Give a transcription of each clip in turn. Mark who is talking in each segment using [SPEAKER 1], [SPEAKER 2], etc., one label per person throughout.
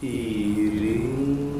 [SPEAKER 1] Irei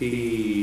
[SPEAKER 1] y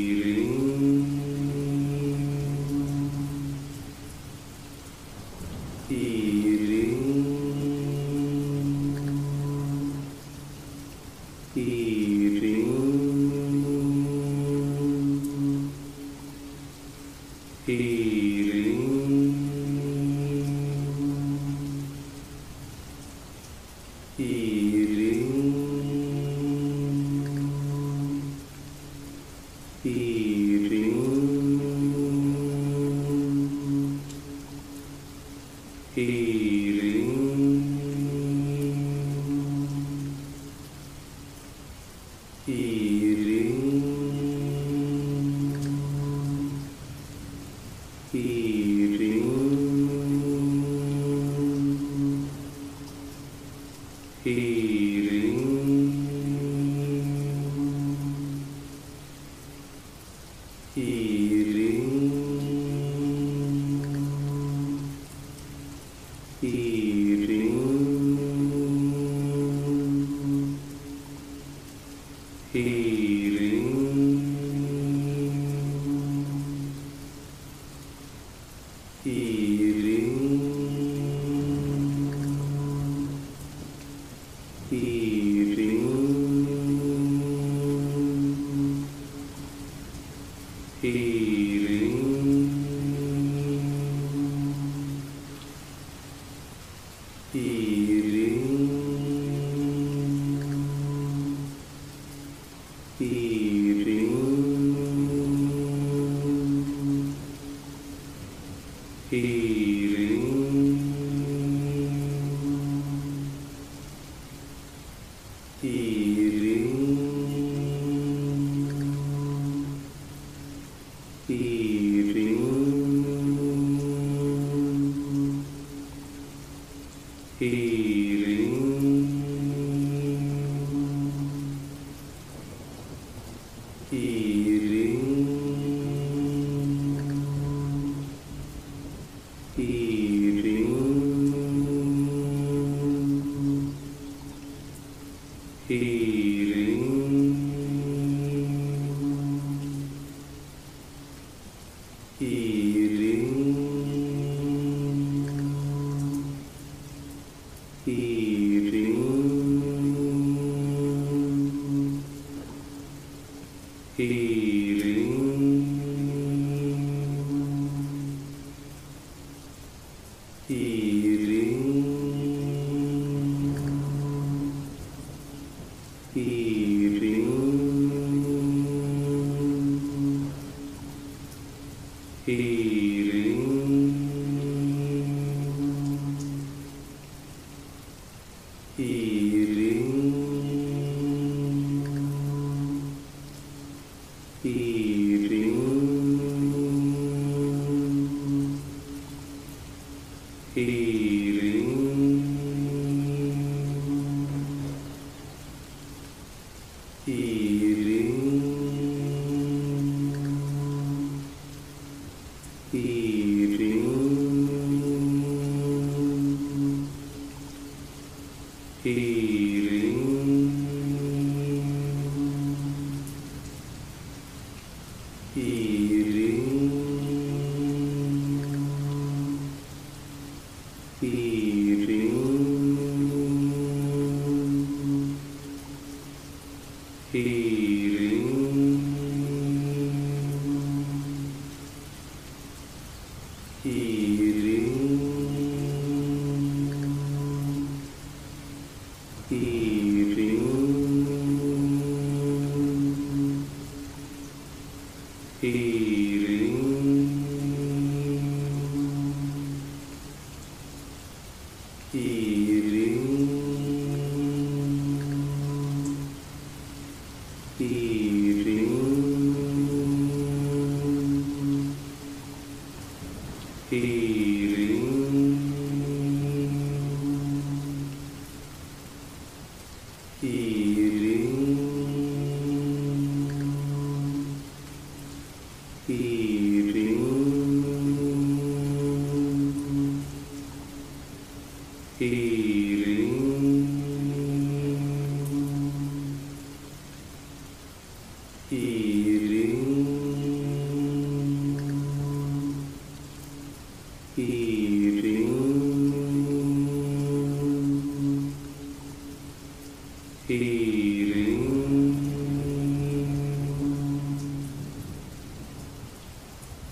[SPEAKER 1] the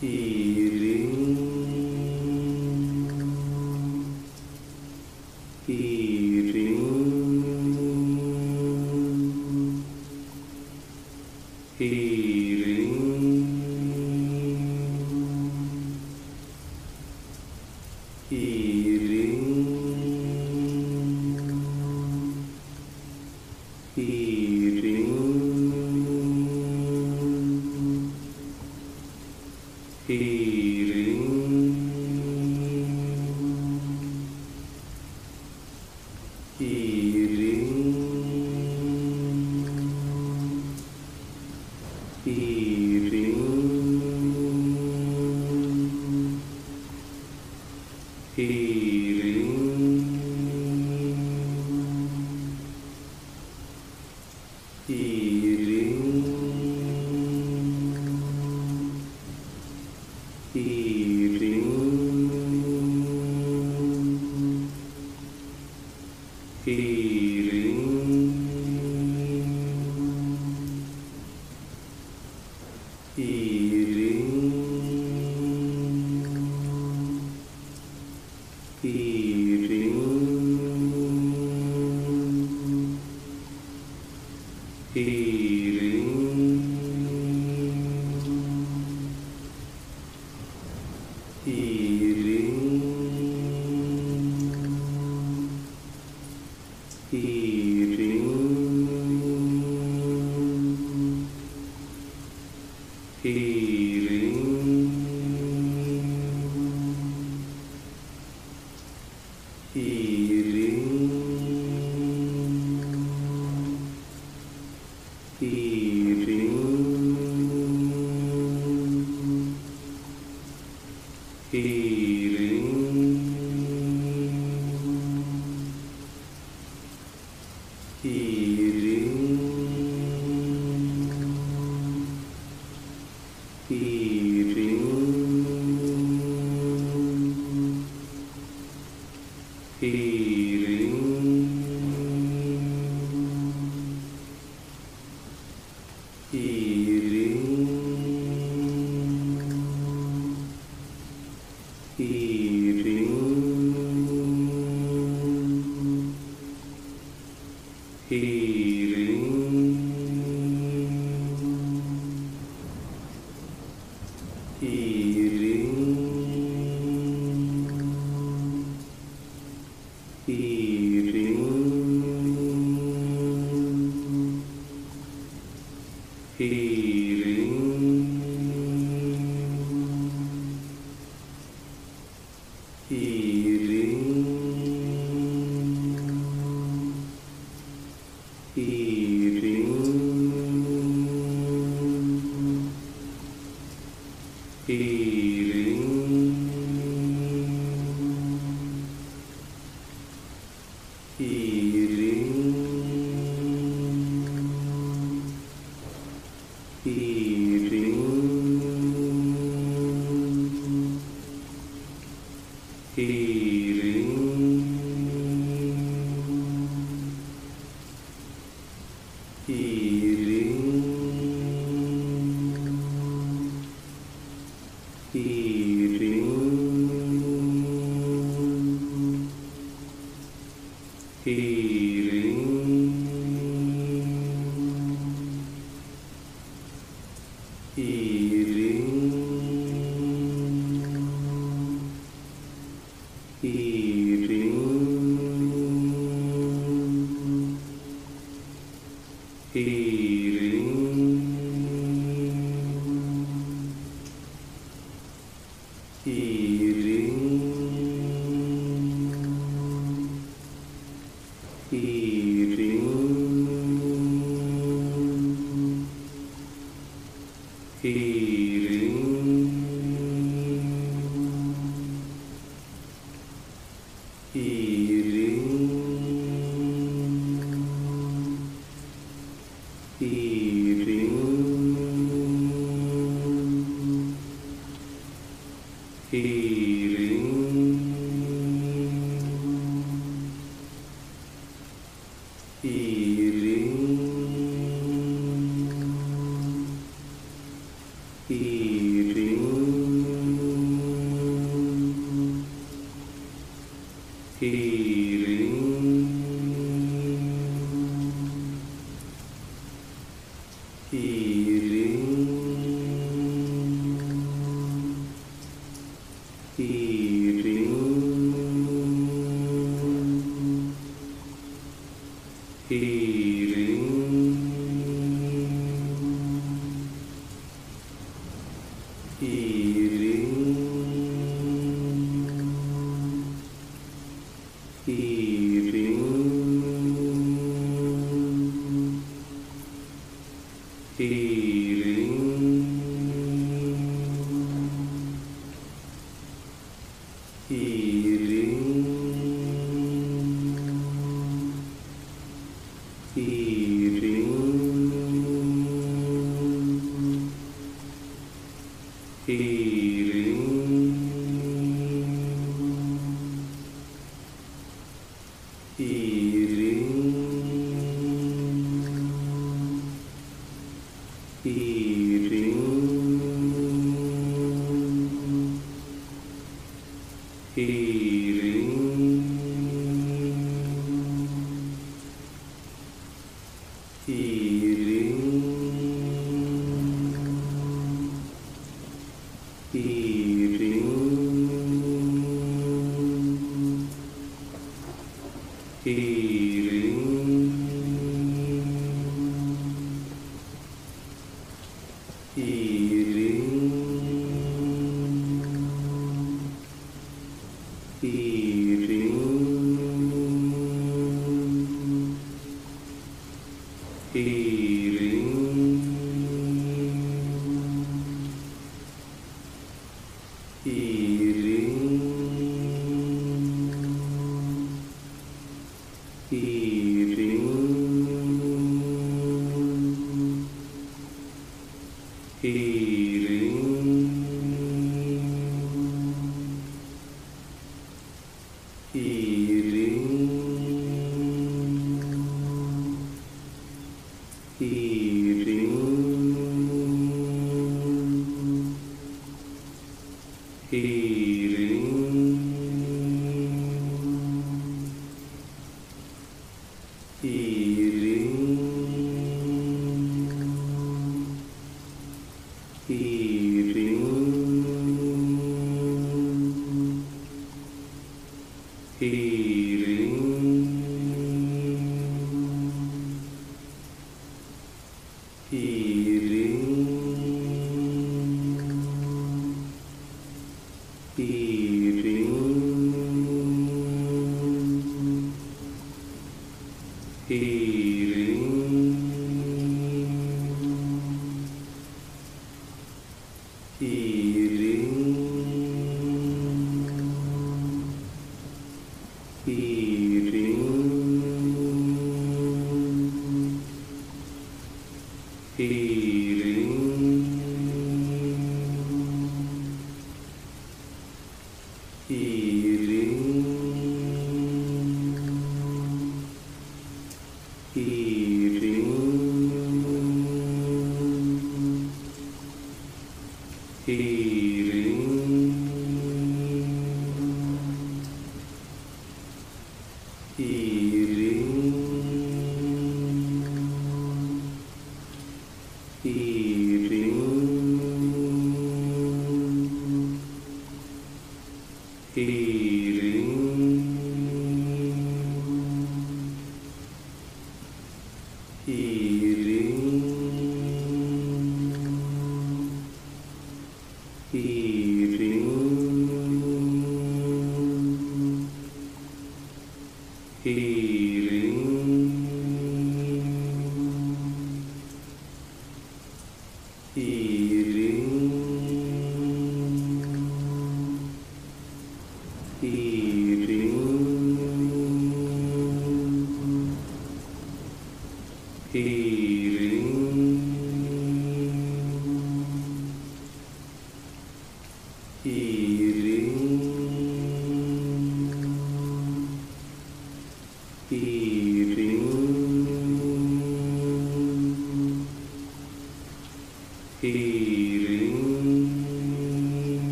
[SPEAKER 1] He Spirit.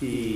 [SPEAKER 1] Yeah.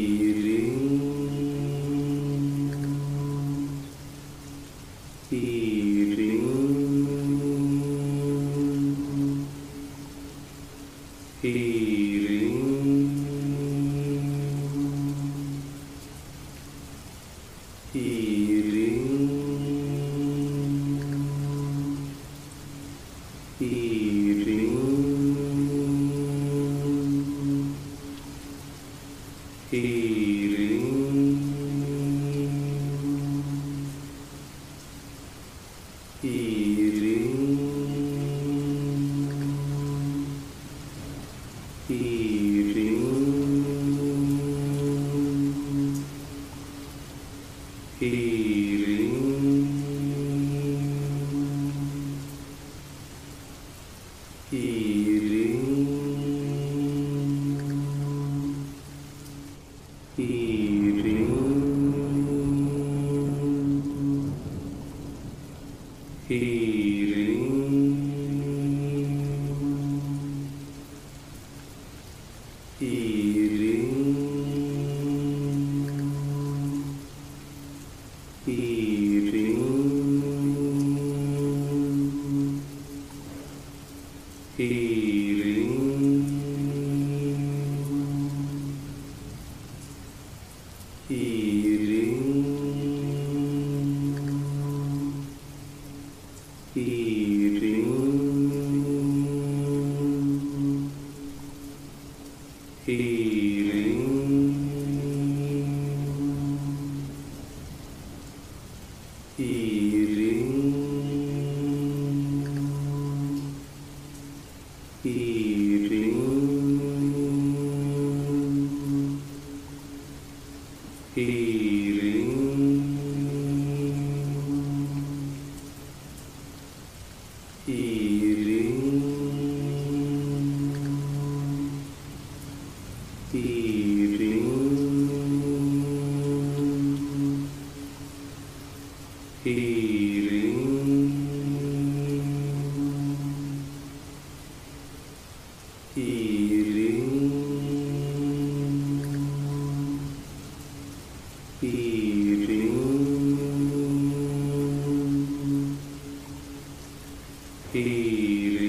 [SPEAKER 1] y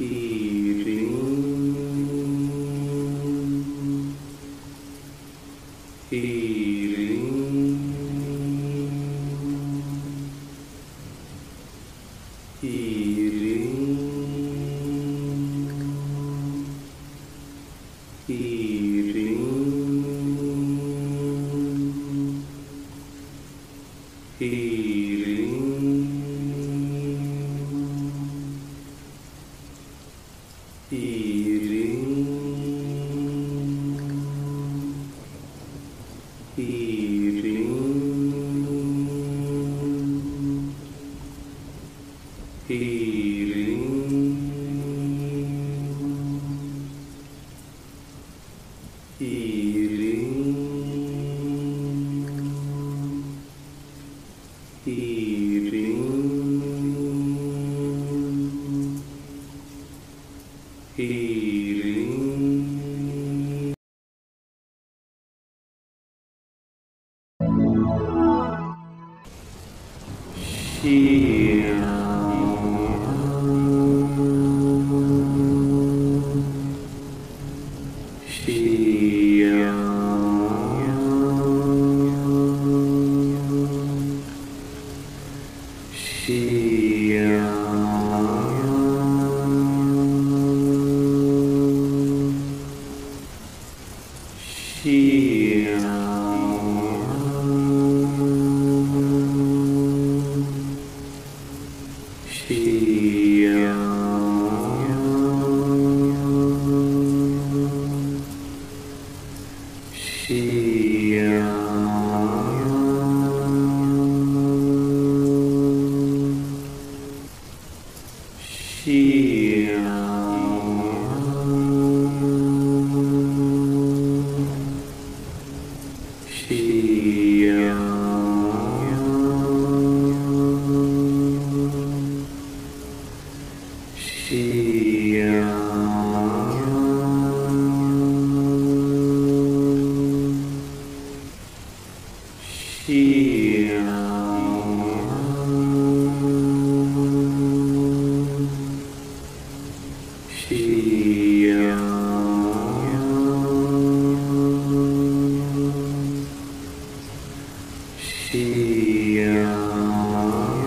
[SPEAKER 1] the
[SPEAKER 2] Yeah.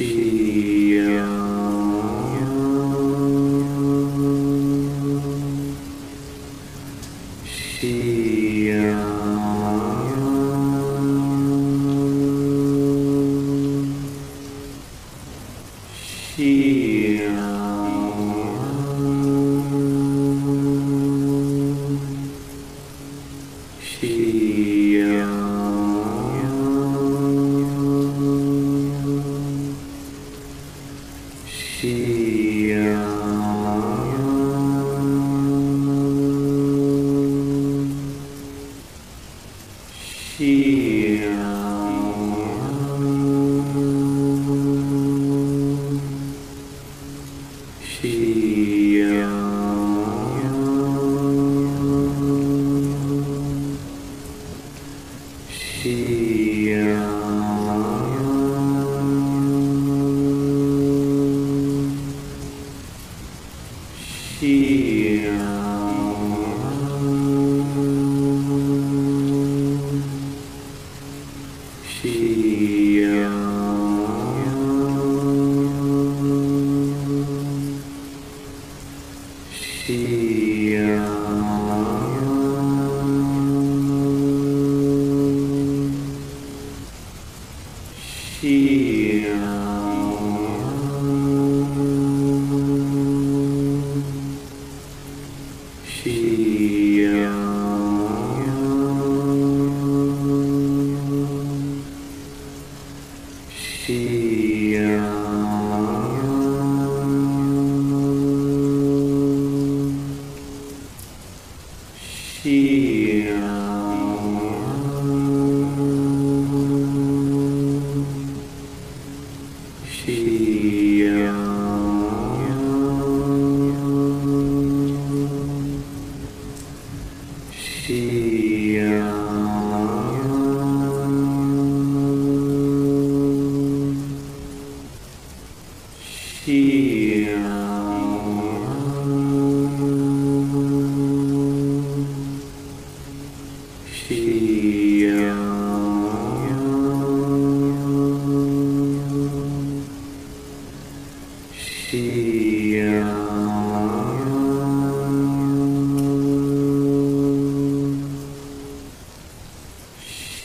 [SPEAKER 2] Yeah.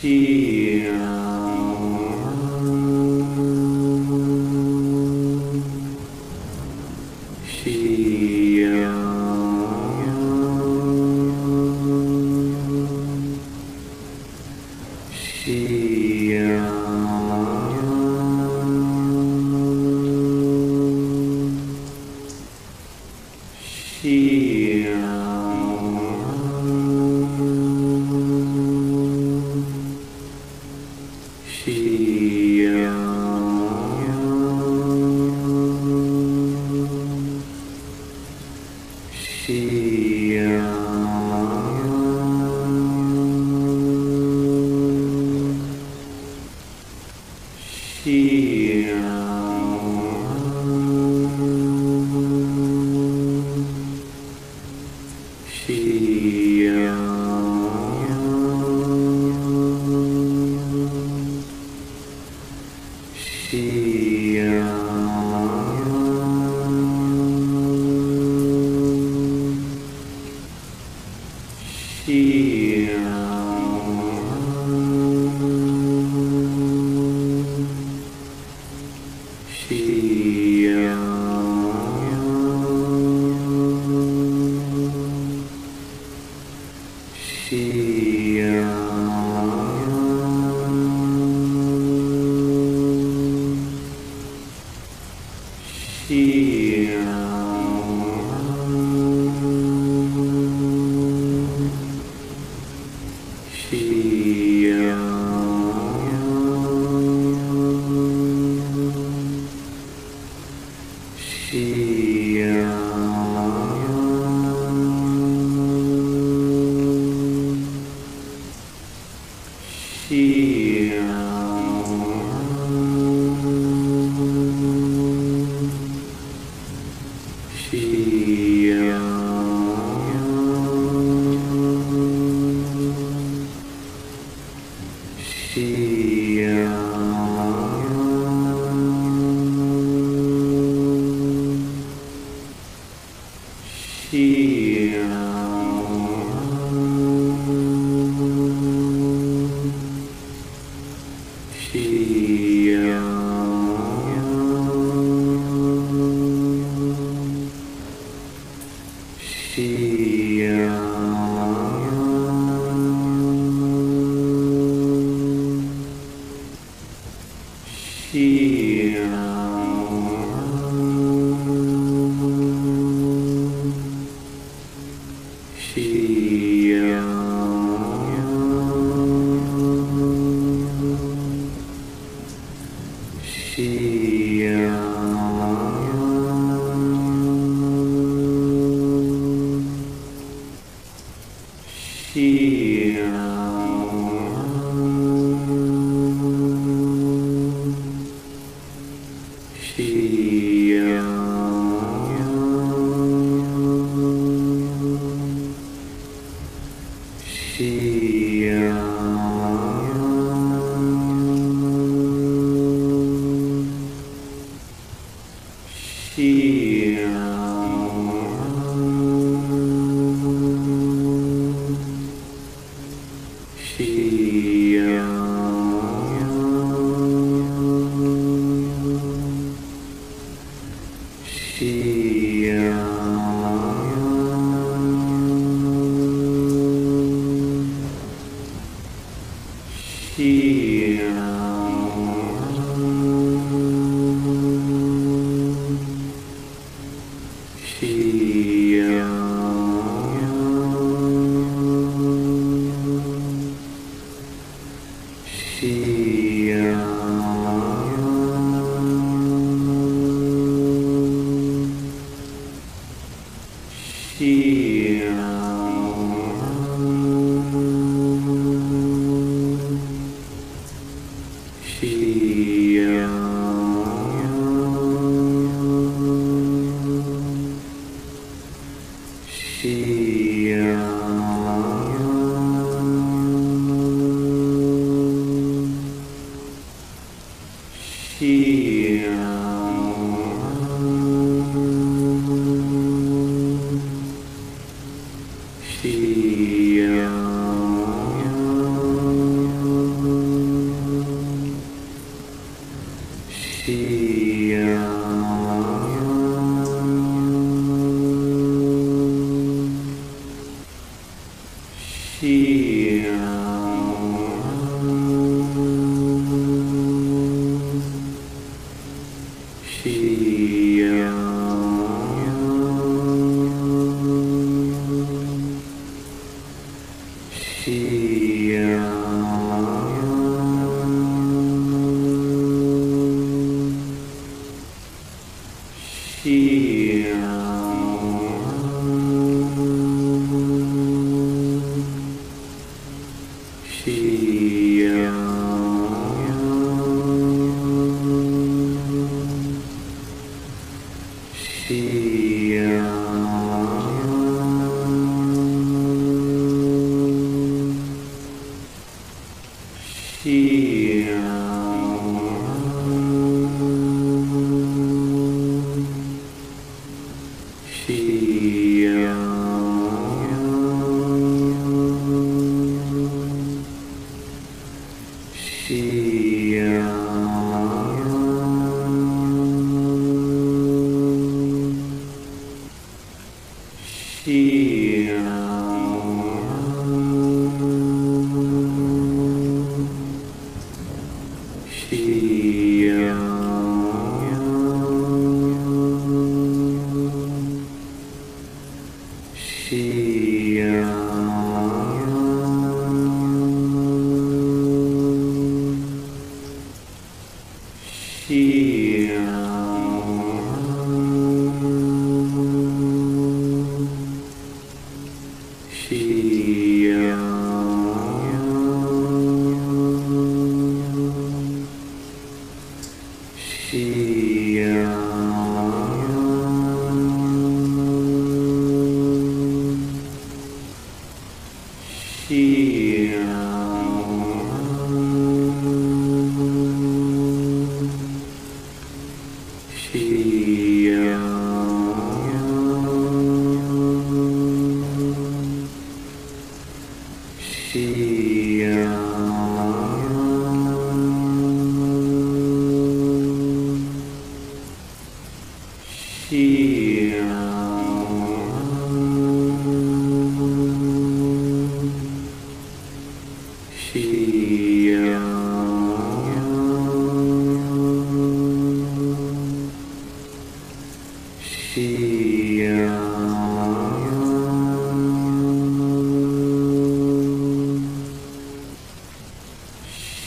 [SPEAKER 2] here.
[SPEAKER 3] Yeah.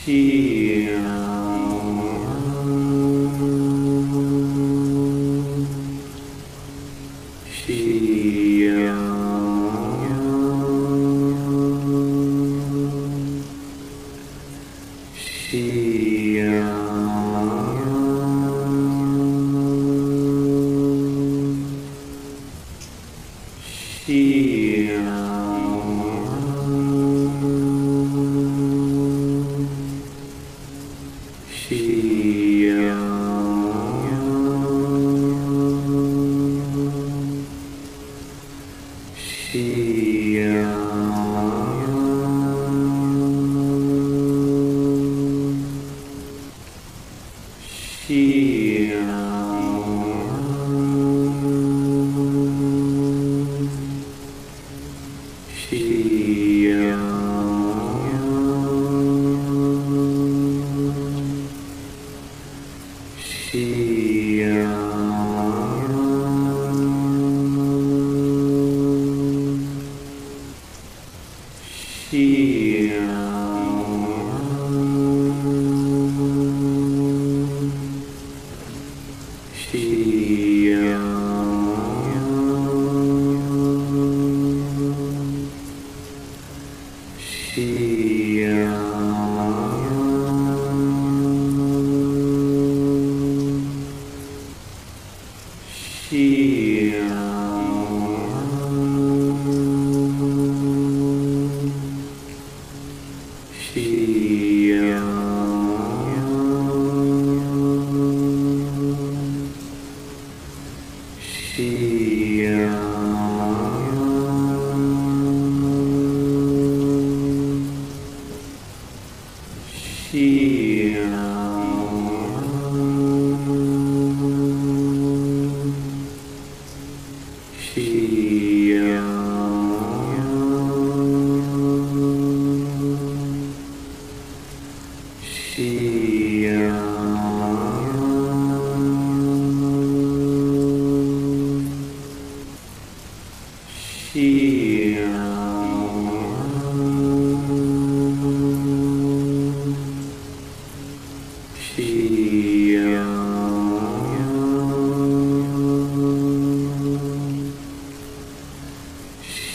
[SPEAKER 3] 是。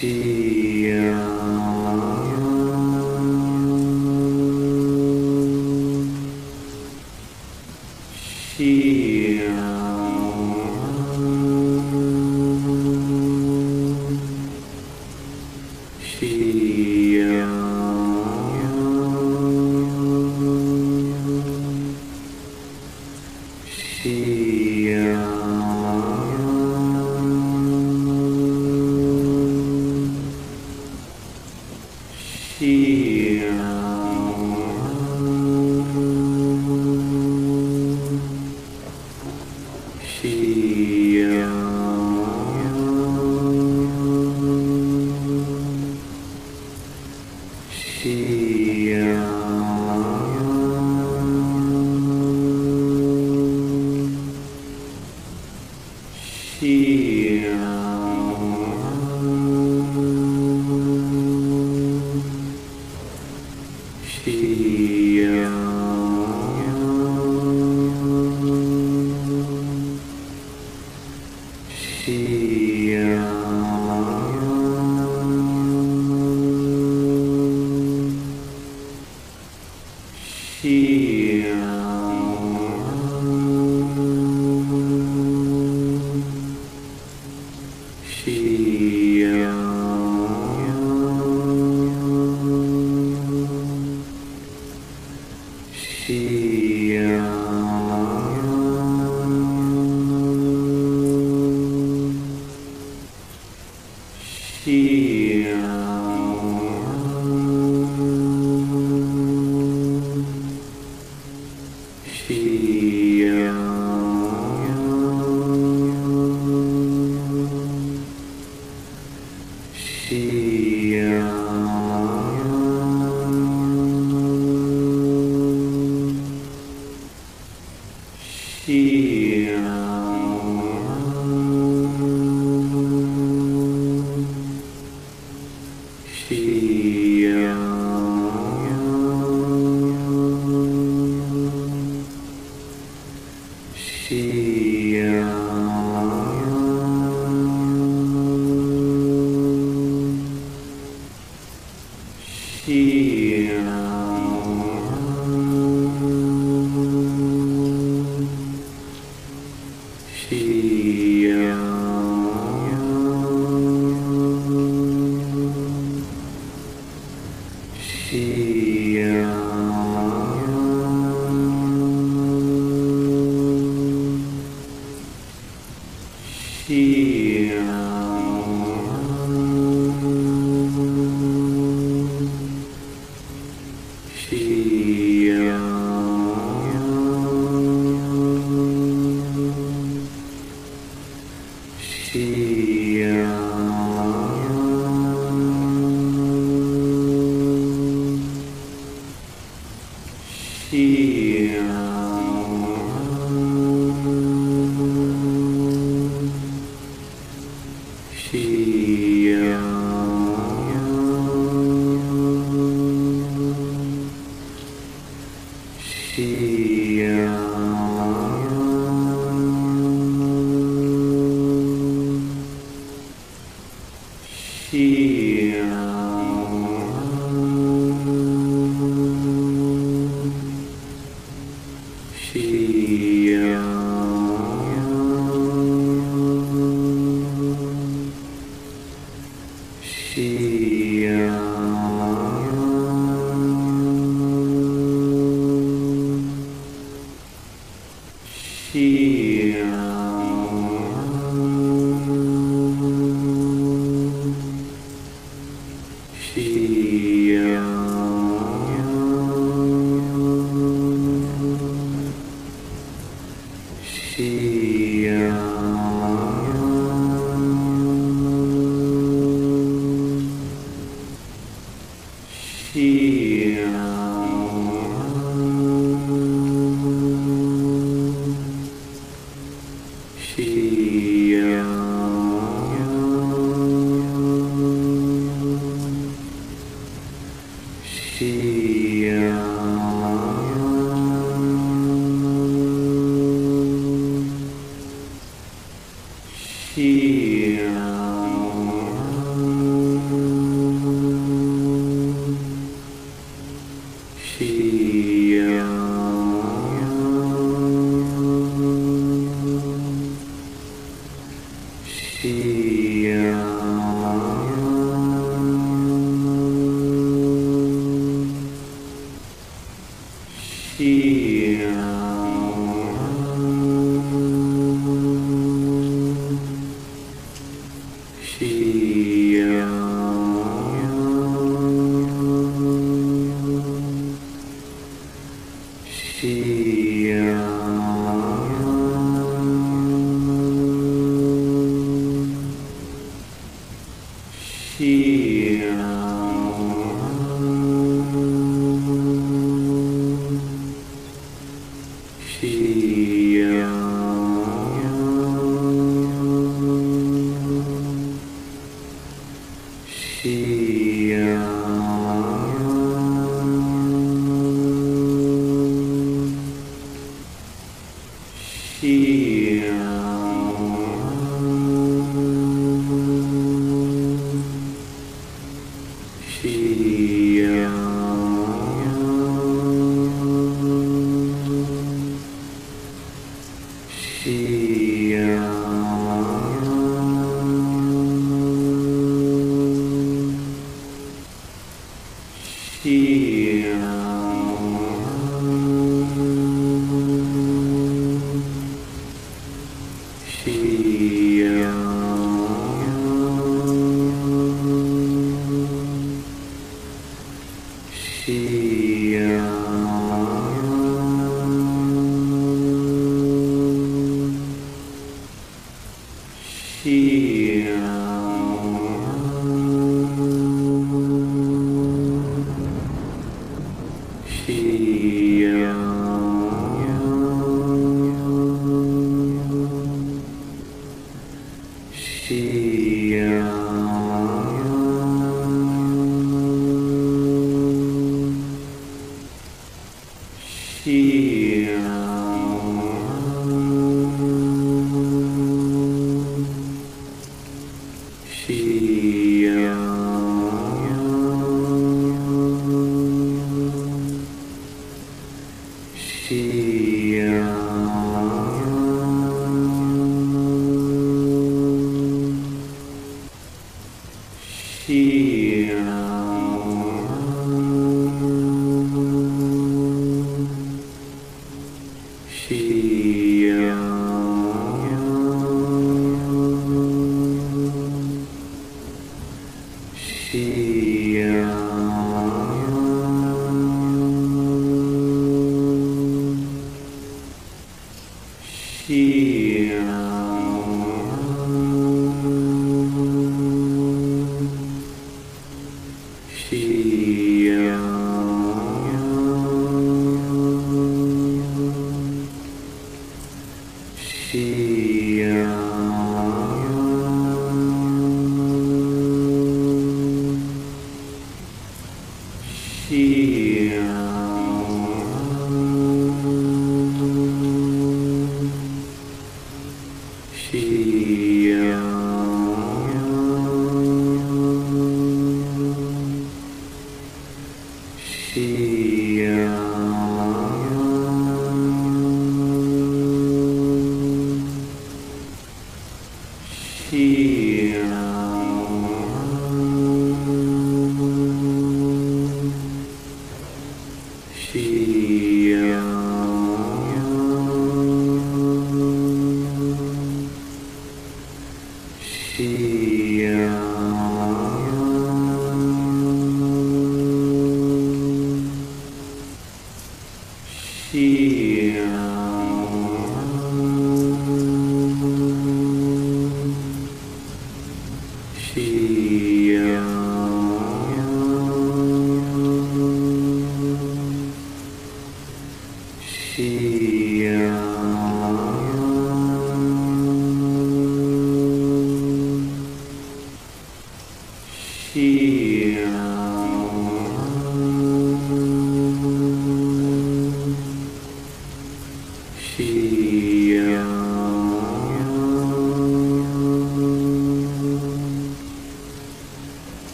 [SPEAKER 3] 七。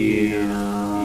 [SPEAKER 3] Yeah.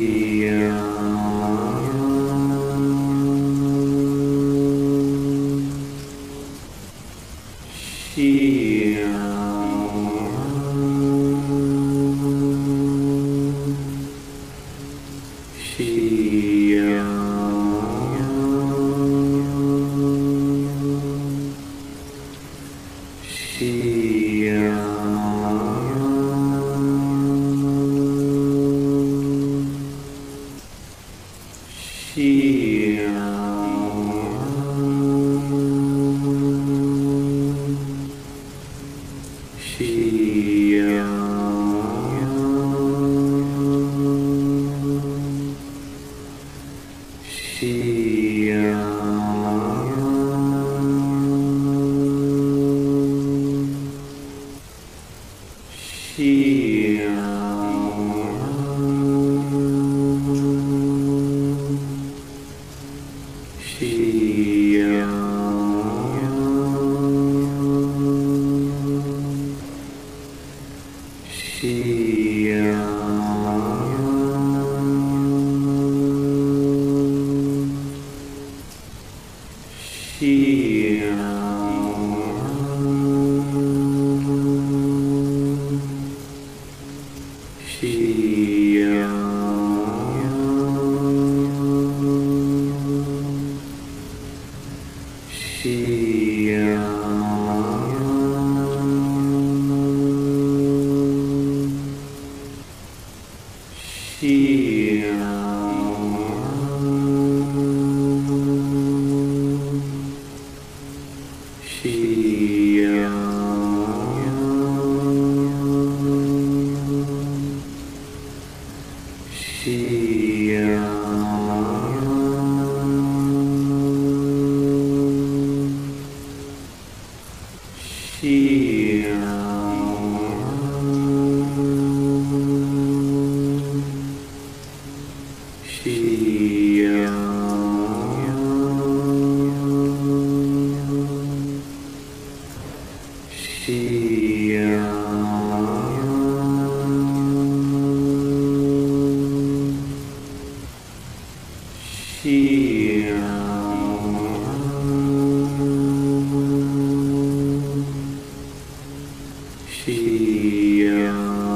[SPEAKER 3] Yeah. Tia.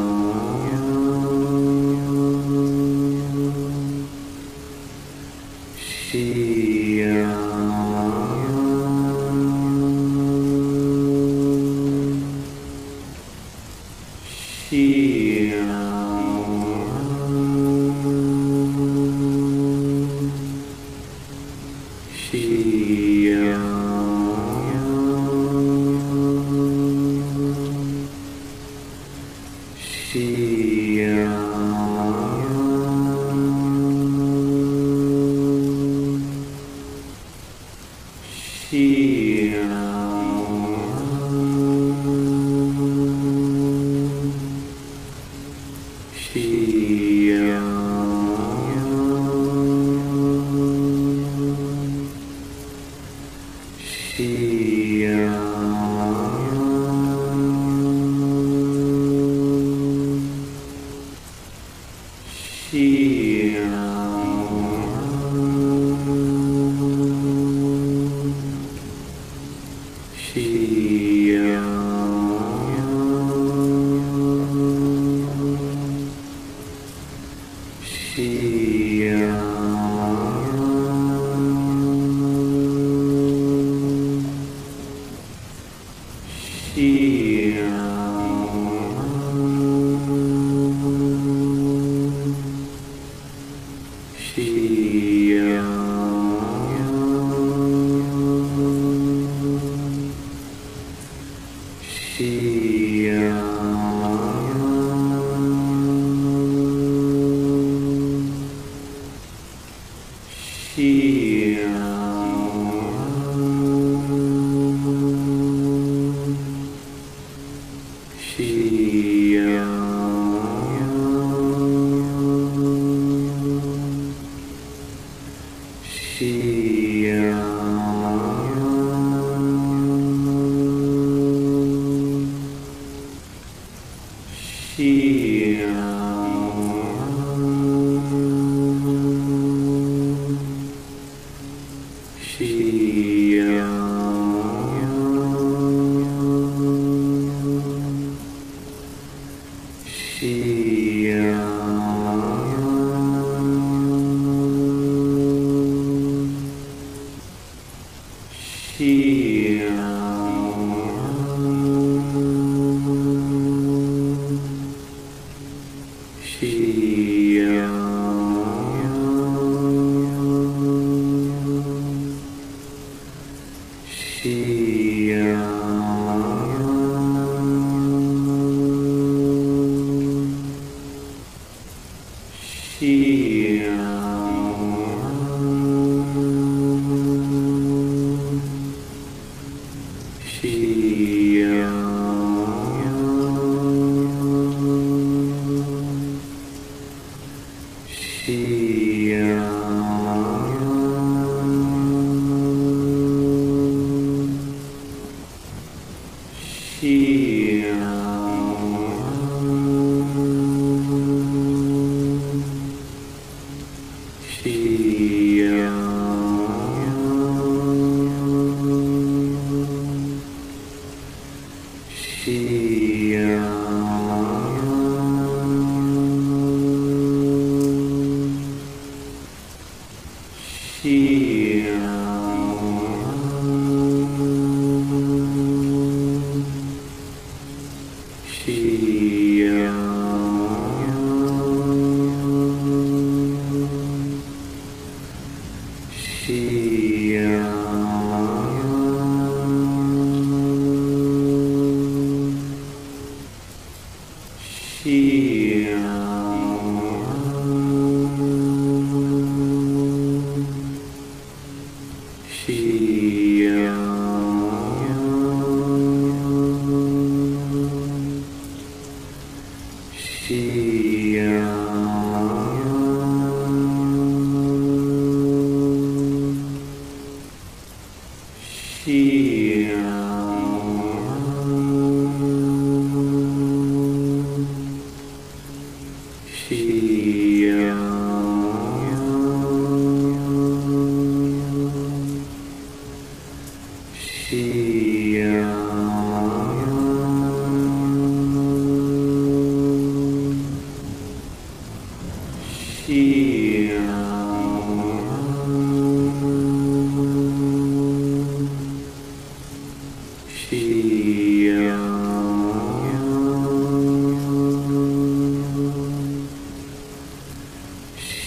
[SPEAKER 3] here.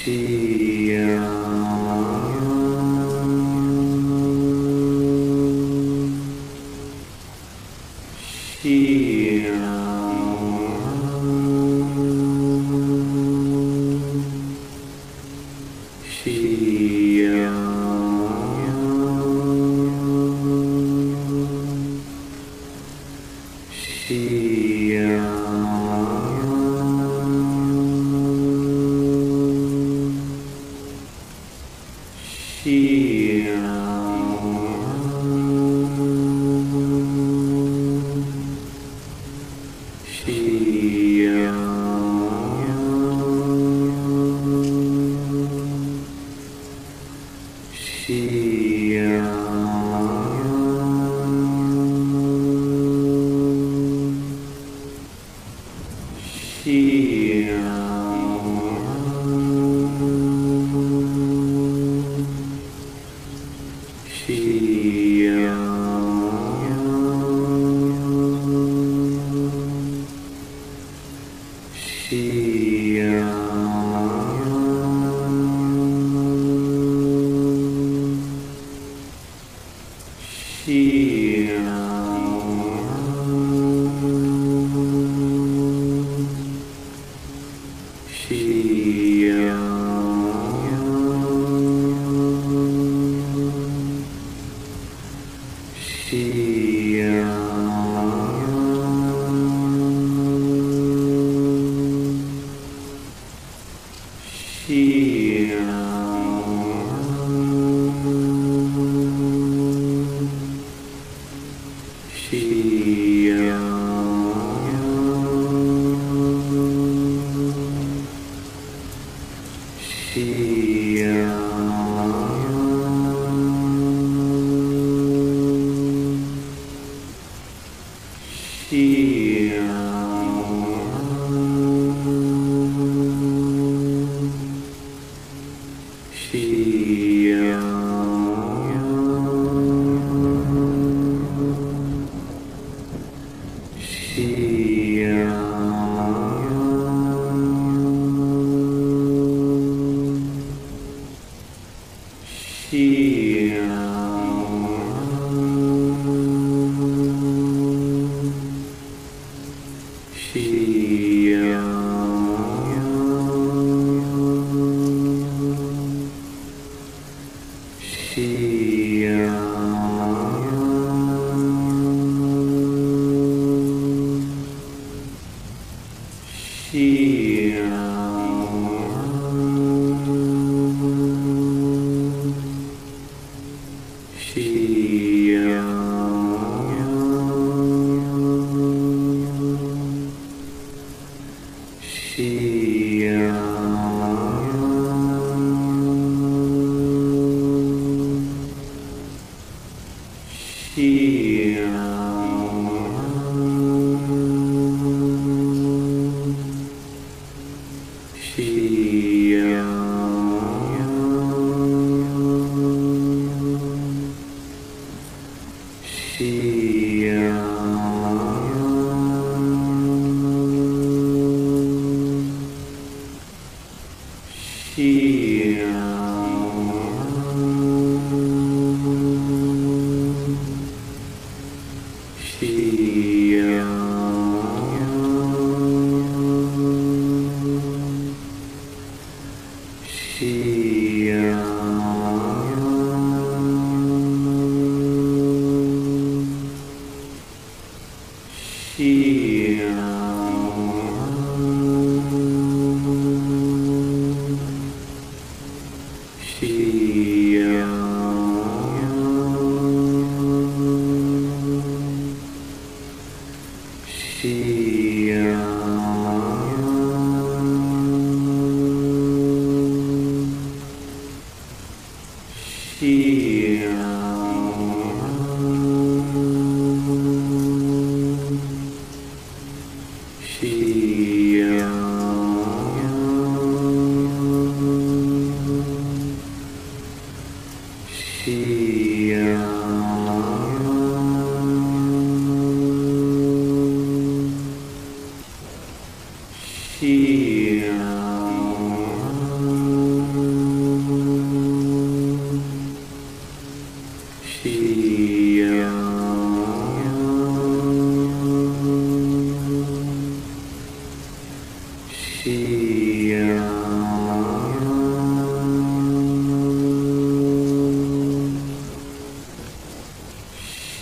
[SPEAKER 3] 是。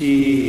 [SPEAKER 3] he